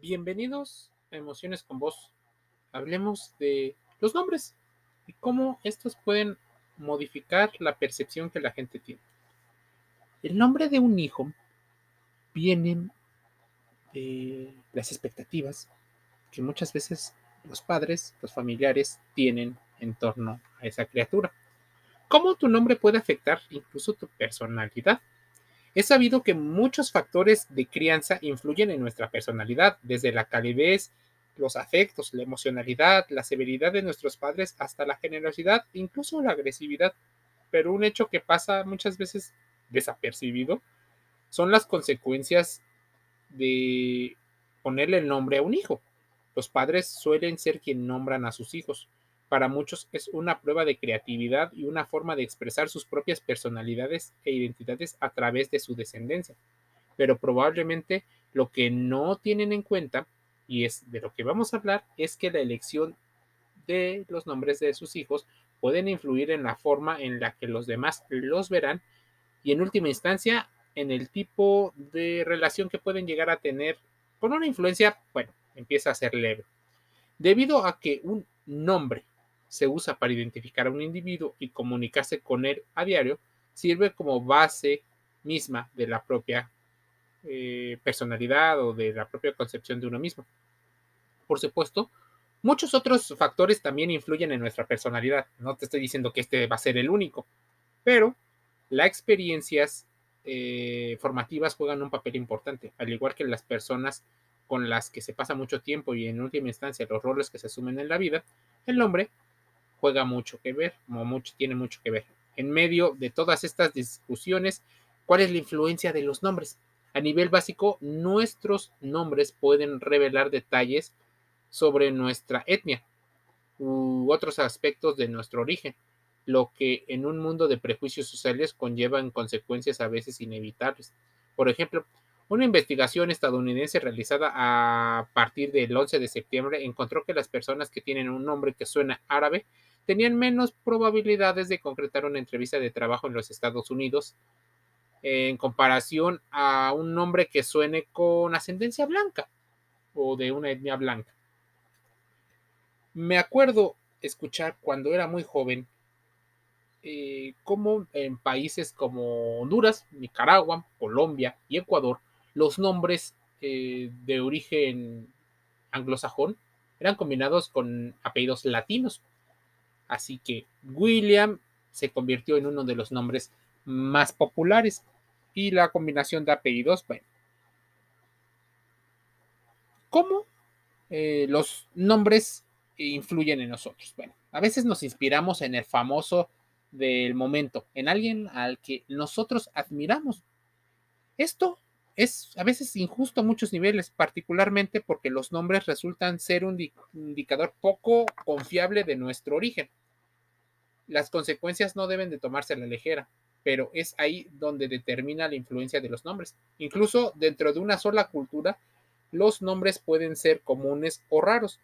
Bienvenidos a Emociones con Vos. Hablemos de los nombres y cómo estos pueden modificar la percepción que la gente tiene. El nombre de un hijo viene de las expectativas que muchas veces los padres, los familiares tienen en torno a esa criatura. ¿Cómo tu nombre puede afectar incluso tu personalidad? Es sabido que muchos factores de crianza influyen en nuestra personalidad, desde la calidez, los afectos, la emocionalidad, la severidad de nuestros padres hasta la generosidad, incluso la agresividad. Pero un hecho que pasa muchas veces desapercibido son las consecuencias de ponerle el nombre a un hijo. Los padres suelen ser quien nombran a sus hijos para muchos es una prueba de creatividad y una forma de expresar sus propias personalidades e identidades a través de su descendencia. Pero probablemente lo que no tienen en cuenta, y es de lo que vamos a hablar, es que la elección de los nombres de sus hijos pueden influir en la forma en la que los demás los verán y en última instancia en el tipo de relación que pueden llegar a tener con una influencia, bueno, empieza a ser leve. Debido a que un nombre se usa para identificar a un individuo y comunicarse con él a diario, sirve como base misma de la propia eh, personalidad o de la propia concepción de uno mismo. Por supuesto, muchos otros factores también influyen en nuestra personalidad. No te estoy diciendo que este va a ser el único, pero las experiencias eh, formativas juegan un papel importante, al igual que las personas con las que se pasa mucho tiempo y en última instancia los roles que se asumen en la vida, el hombre juega mucho que ver, mucho, tiene mucho que ver. En medio de todas estas discusiones, ¿cuál es la influencia de los nombres? A nivel básico, nuestros nombres pueden revelar detalles sobre nuestra etnia u otros aspectos de nuestro origen, lo que en un mundo de prejuicios sociales conllevan consecuencias a veces inevitables. Por ejemplo, una investigación estadounidense realizada a partir del 11 de septiembre encontró que las personas que tienen un nombre que suena árabe tenían menos probabilidades de concretar una entrevista de trabajo en los Estados Unidos en comparación a un nombre que suene con ascendencia blanca o de una etnia blanca. Me acuerdo escuchar cuando era muy joven eh, cómo en países como Honduras, Nicaragua, Colombia y Ecuador, los nombres eh, de origen anglosajón eran combinados con apellidos latinos, Así que William se convirtió en uno de los nombres más populares y la combinación de apellidos, bueno. ¿Cómo eh, los nombres influyen en nosotros? Bueno, a veces nos inspiramos en el famoso del momento, en alguien al que nosotros admiramos. Esto es a veces injusto a muchos niveles, particularmente porque los nombres resultan ser un indicador poco confiable de nuestro origen. Las consecuencias no deben de tomarse a la ligera, pero es ahí donde determina la influencia de los nombres. Incluso dentro de una sola cultura, los nombres pueden ser comunes o raros.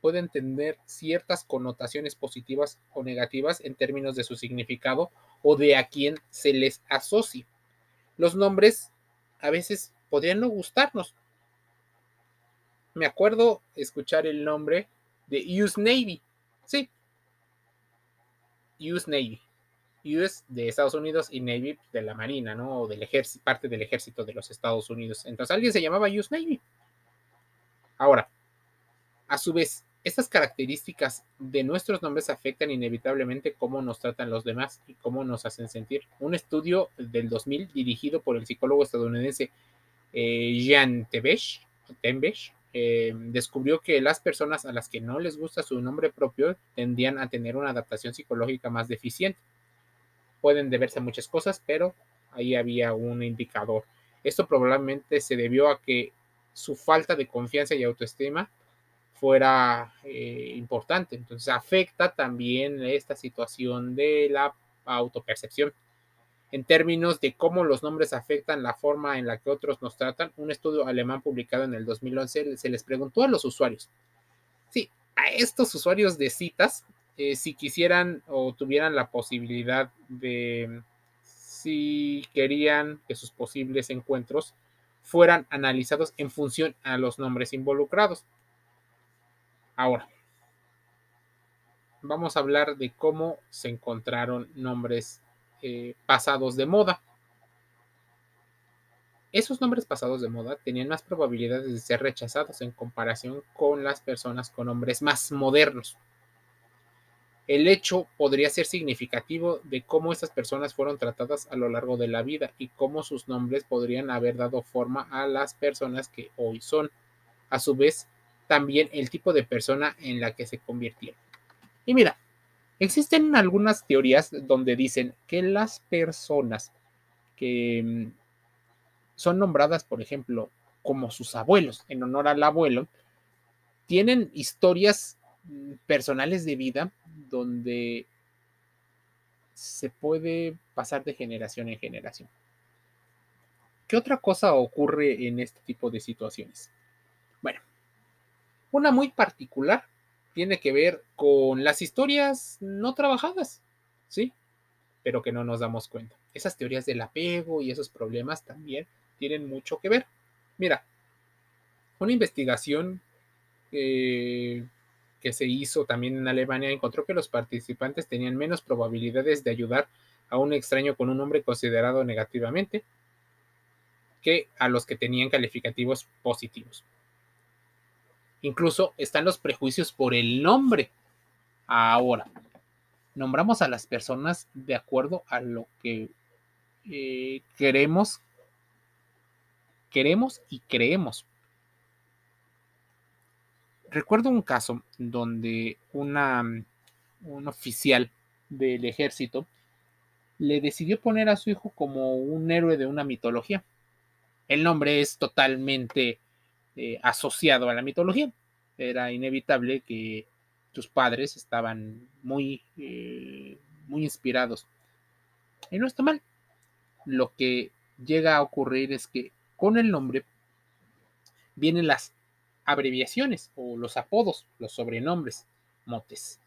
Pueden tener ciertas connotaciones positivas o negativas en términos de su significado o de a quién se les asocia. Los nombres a veces podrían no gustarnos. Me acuerdo escuchar el nombre de US Navy. Sí. US Navy. US de Estados Unidos y Navy de la Marina, ¿no? O del ejército, parte del ejército de los Estados Unidos. Entonces alguien se llamaba US Navy. Ahora, a su vez, estas características de nuestros nombres afectan inevitablemente cómo nos tratan los demás y cómo nos hacen sentir. Un estudio del 2000 dirigido por el psicólogo estadounidense eh, Jean Tebesh, eh, descubrió que las personas a las que no les gusta su nombre propio tendían a tener una adaptación psicológica más deficiente. Pueden deberse a muchas cosas, pero ahí había un indicador. Esto probablemente se debió a que su falta de confianza y autoestima fuera eh, importante. Entonces afecta también esta situación de la autopercepción. En términos de cómo los nombres afectan la forma en la que otros nos tratan, un estudio alemán publicado en el 2011 se les preguntó a los usuarios, sí, a estos usuarios de citas, eh, si quisieran o tuvieran la posibilidad de, si querían que sus posibles encuentros fueran analizados en función a los nombres involucrados. Ahora, vamos a hablar de cómo se encontraron nombres eh, pasados de moda. Esos nombres pasados de moda tenían más probabilidades de ser rechazados en comparación con las personas con nombres más modernos. El hecho podría ser significativo de cómo estas personas fueron tratadas a lo largo de la vida y cómo sus nombres podrían haber dado forma a las personas que hoy son. A su vez, también el tipo de persona en la que se convirtieron. Y mira, existen algunas teorías donde dicen que las personas que mm, son nombradas, por ejemplo, como sus abuelos, en honor al abuelo, tienen historias mm, personales de vida donde se puede pasar de generación en generación. ¿Qué otra cosa ocurre en este tipo de situaciones? Una muy particular tiene que ver con las historias no trabajadas, ¿sí? Pero que no nos damos cuenta. Esas teorías del apego y esos problemas también tienen mucho que ver. Mira, una investigación eh, que se hizo también en Alemania encontró que los participantes tenían menos probabilidades de ayudar a un extraño con un nombre considerado negativamente que a los que tenían calificativos positivos. Incluso están los prejuicios por el nombre. Ahora, nombramos a las personas de acuerdo a lo que eh, queremos, queremos y creemos. Recuerdo un caso donde un oficial del ejército le decidió poner a su hijo como un héroe de una mitología. El nombre es totalmente eh, asociado a la mitología. Era inevitable que tus padres estaban muy, eh, muy inspirados. Y no está mal. Lo que llega a ocurrir es que con el nombre vienen las abreviaciones o los apodos, los sobrenombres, motes,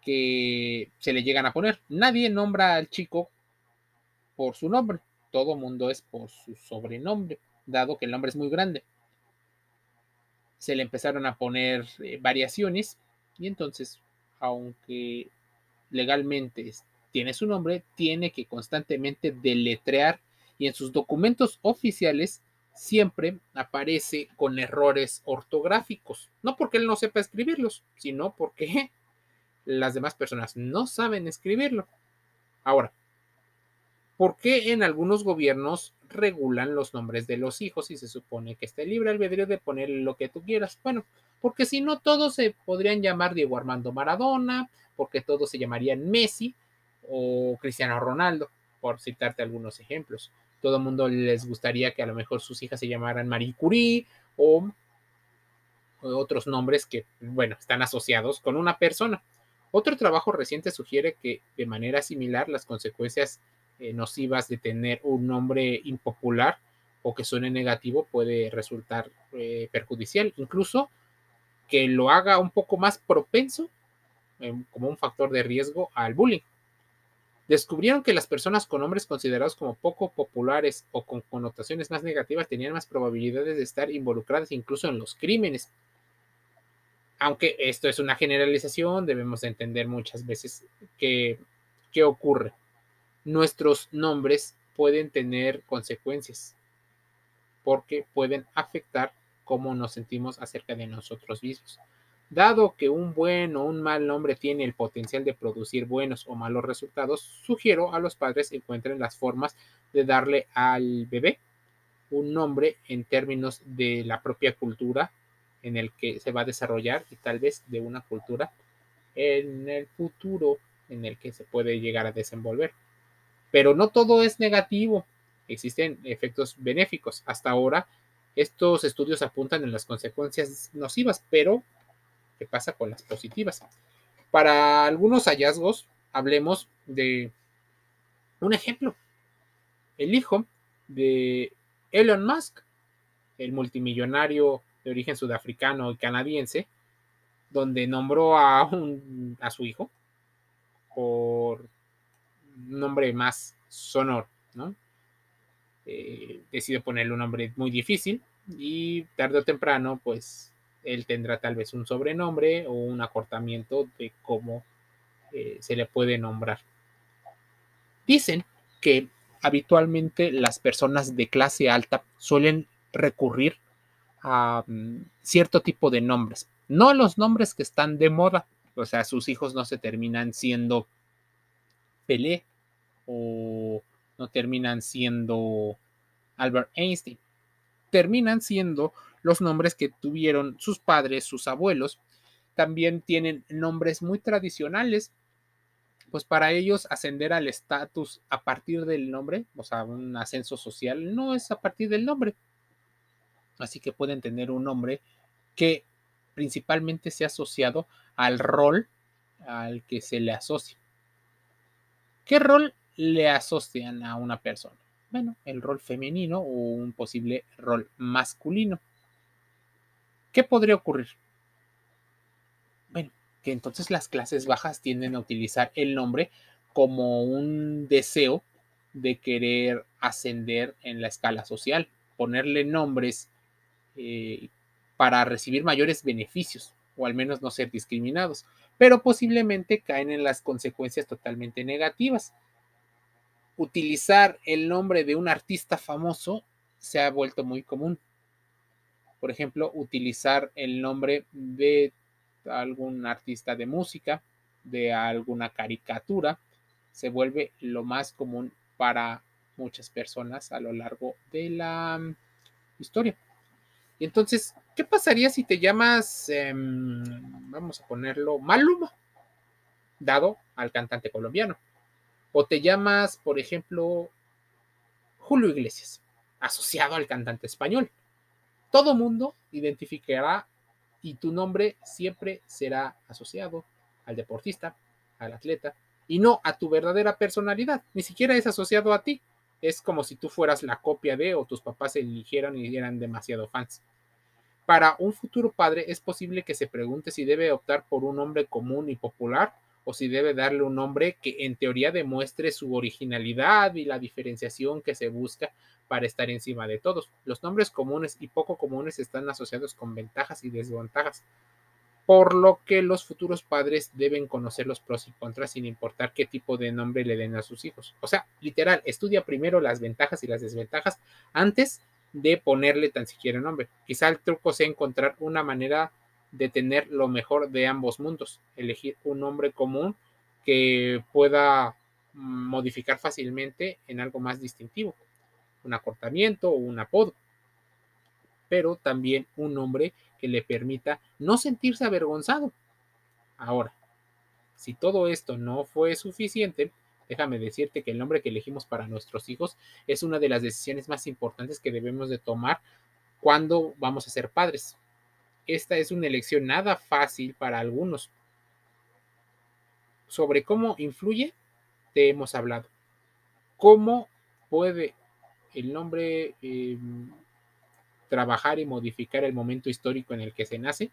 que se le llegan a poner. Nadie nombra al chico por su nombre, todo mundo es por su sobrenombre, dado que el nombre es muy grande se le empezaron a poner eh, variaciones y entonces, aunque legalmente tiene su nombre, tiene que constantemente deletrear y en sus documentos oficiales siempre aparece con errores ortográficos. No porque él no sepa escribirlos, sino porque las demás personas no saben escribirlo. Ahora, ¿por qué en algunos gobiernos regulan los nombres de los hijos y se supone que está libre albedrío de poner lo que tú quieras. Bueno, porque si no todos se podrían llamar Diego Armando Maradona, porque todos se llamarían Messi o Cristiano Ronaldo, por citarte algunos ejemplos. Todo el mundo les gustaría que a lo mejor sus hijas se llamaran Marie Curie o, otros nombres que, bueno, están asociados con una persona. Otro trabajo reciente sugiere que de manera similar las consecuencias eh, nocivas de tener un nombre impopular o que suene negativo puede resultar eh, perjudicial, incluso que lo haga un poco más propenso em, como un factor de riesgo al bullying. Descubrieron que las personas con nombres considerados como poco populares o con connotaciones más negativas tenían más probabilidades de estar involucradas incluso en los crímenes. Aunque esto es una generalización, debemos entender muchas veces qué ocurre nuestros nombres pueden tener consecuencias porque pueden afectar cómo nos sentimos acerca de nosotros mismos. Dado que un buen o un mal nombre tiene el potencial de producir buenos o malos resultados, sugiero a los padres encuentren las formas de darle al bebé un nombre en términos de la propia cultura en el que se va a desarrollar y tal vez de una cultura en el futuro en el que se puede llegar a desenvolver. Pero no todo es negativo, existen efectos benéficos. Hasta ahora, estos estudios apuntan en las consecuencias nocivas, pero ¿qué pasa con las positivas? Para algunos hallazgos, hablemos de un ejemplo. El hijo de Elon Musk, el multimillonario de origen sudafricano y canadiense, donde nombró a, un, a su hijo por nombre más sonoro, ¿no? eh, decide ponerle un nombre muy difícil y tarde o temprano, pues él tendrá tal vez un sobrenombre o un acortamiento de cómo eh, se le puede nombrar. Dicen que habitualmente las personas de clase alta suelen recurrir a mm, cierto tipo de nombres, no los nombres que están de moda, o sea, sus hijos no se terminan siendo Pelé o no terminan siendo Albert Einstein, terminan siendo los nombres que tuvieron sus padres, sus abuelos. También tienen nombres muy tradicionales, pues para ellos ascender al estatus a partir del nombre, o sea, un ascenso social, no es a partir del nombre. Así que pueden tener un nombre que principalmente sea asociado al rol al que se le asocia. ¿Qué rol le asocian a una persona? Bueno, el rol femenino o un posible rol masculino. ¿Qué podría ocurrir? Bueno, que entonces las clases bajas tienden a utilizar el nombre como un deseo de querer ascender en la escala social, ponerle nombres eh, para recibir mayores beneficios o al menos no ser discriminados, pero posiblemente caen en las consecuencias totalmente negativas utilizar el nombre de un artista famoso se ha vuelto muy común. Por ejemplo, utilizar el nombre de algún artista de música, de alguna caricatura, se vuelve lo más común para muchas personas a lo largo de la mm, historia. Y entonces, ¿qué pasaría si te llamas, em, vamos a ponerlo, Maluma, dado al cantante colombiano? O te llamas, por ejemplo, Julio Iglesias, asociado al cantante español. Todo mundo identificará y tu nombre siempre será asociado al deportista, al atleta, y no a tu verdadera personalidad. Ni siquiera es asociado a ti. Es como si tú fueras la copia de o tus papás se eligieran y eran demasiado fans. Para un futuro padre es posible que se pregunte si debe optar por un nombre común y popular o si debe darle un nombre que en teoría demuestre su originalidad y la diferenciación que se busca para estar encima de todos. Los nombres comunes y poco comunes están asociados con ventajas y desventajas, por lo que los futuros padres deben conocer los pros y contras sin importar qué tipo de nombre le den a sus hijos. O sea, literal, estudia primero las ventajas y las desventajas antes de ponerle tan siquiera nombre. Quizá el truco sea encontrar una manera de tener lo mejor de ambos mundos, elegir un nombre común que pueda modificar fácilmente en algo más distintivo, un acortamiento o un apodo, pero también un nombre que le permita no sentirse avergonzado. Ahora, si todo esto no fue suficiente, déjame decirte que el nombre que elegimos para nuestros hijos es una de las decisiones más importantes que debemos de tomar cuando vamos a ser padres esta es una elección nada fácil para algunos. Sobre cómo influye, te hemos hablado. ¿Cómo puede el nombre em, trabajar y modificar el momento histórico en el que se nace?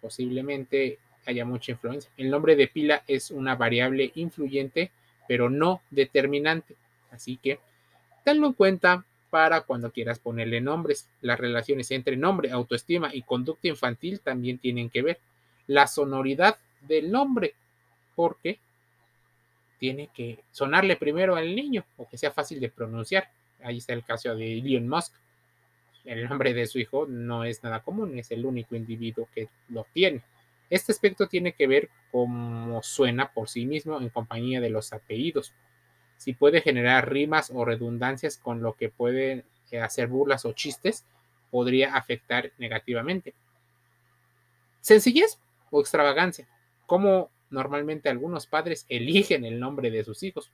Posiblemente haya mucha influencia. El nombre de pila es una variable influyente, pero no determinante. Así que tenlo en cuenta para cuando quieras ponerle nombres. Las relaciones entre nombre, autoestima y conducta infantil también tienen que ver. La sonoridad del nombre, porque tiene que sonarle primero al niño o que sea fácil de pronunciar. Ahí está el caso de Elon Musk. El nombre de su hijo no es nada común, es el único individuo que lo tiene. Este aspecto tiene que ver cómo suena por sí mismo en compañía de los apellidos si puede generar rimas o redundancias con lo que puede eh, hacer burlas o chistes, podría afectar negativamente. Sencillez o extravagancia. Como normalmente algunos padres eligen el nombre de sus hijos.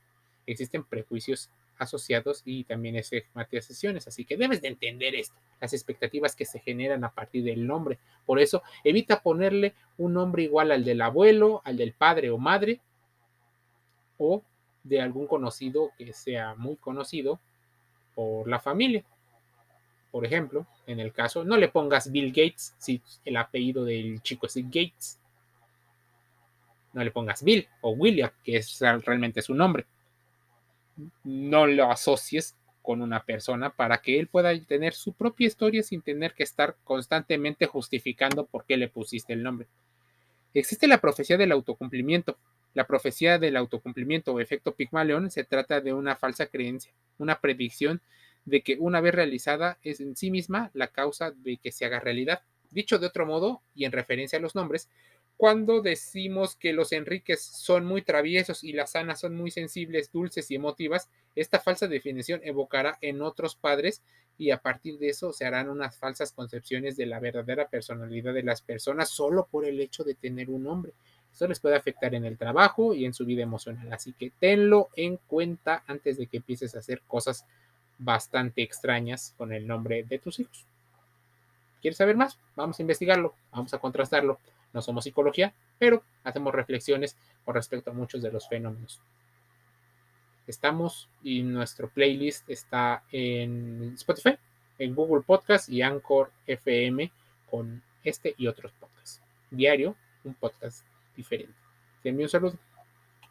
Existen prejuicios asociados y también estigmatizaciones, así que debes de entender esto, las expectativas que se generan a partir del nombre. Por eso, evita ponerle un nombre igual al del abuelo, al del padre o madre, o de algún conocido que sea muy conocido por la familia. Por ejemplo, en el caso, no le pongas Bill Gates si el apellido del chico es Gates. No le pongas Bill o William, que es realmente su nombre. No lo asocies con una persona para que él pueda tener su propia historia sin tener que estar constantemente justificando por qué le pusiste el nombre. Existe la profecía del autocumplimiento. La profecía del autocumplimiento o efecto Pigmalión se trata de una falsa creencia, una predicción de que una vez realizada es en sí misma la causa de que se haga realidad. Dicho de otro modo, y en referencia a los nombres, cuando decimos que los Enriques son muy traviesos y las Anas son muy sensibles, dulces y emotivas, esta falsa definición evocará en otros padres y a partir de eso se harán unas falsas concepciones de la verdadera personalidad de las personas solo por el hecho de tener un nombre. Esto les puede afectar en el trabajo y en su vida emocional, así que tenlo en cuenta antes de que empieces a hacer cosas bastante extrañas con el nombre de tus hijos. ¿Quieres saber más? Vamos a investigarlo, vamos a contrastarlo. No somos psicología, pero hacemos reflexiones con respecto a muchos de los fenómenos. Estamos y nuestro playlist está en Spotify, en Google Podcast y Anchor FM con este y otros podcasts. Diario, un podcast diferente. Te envío un saludo.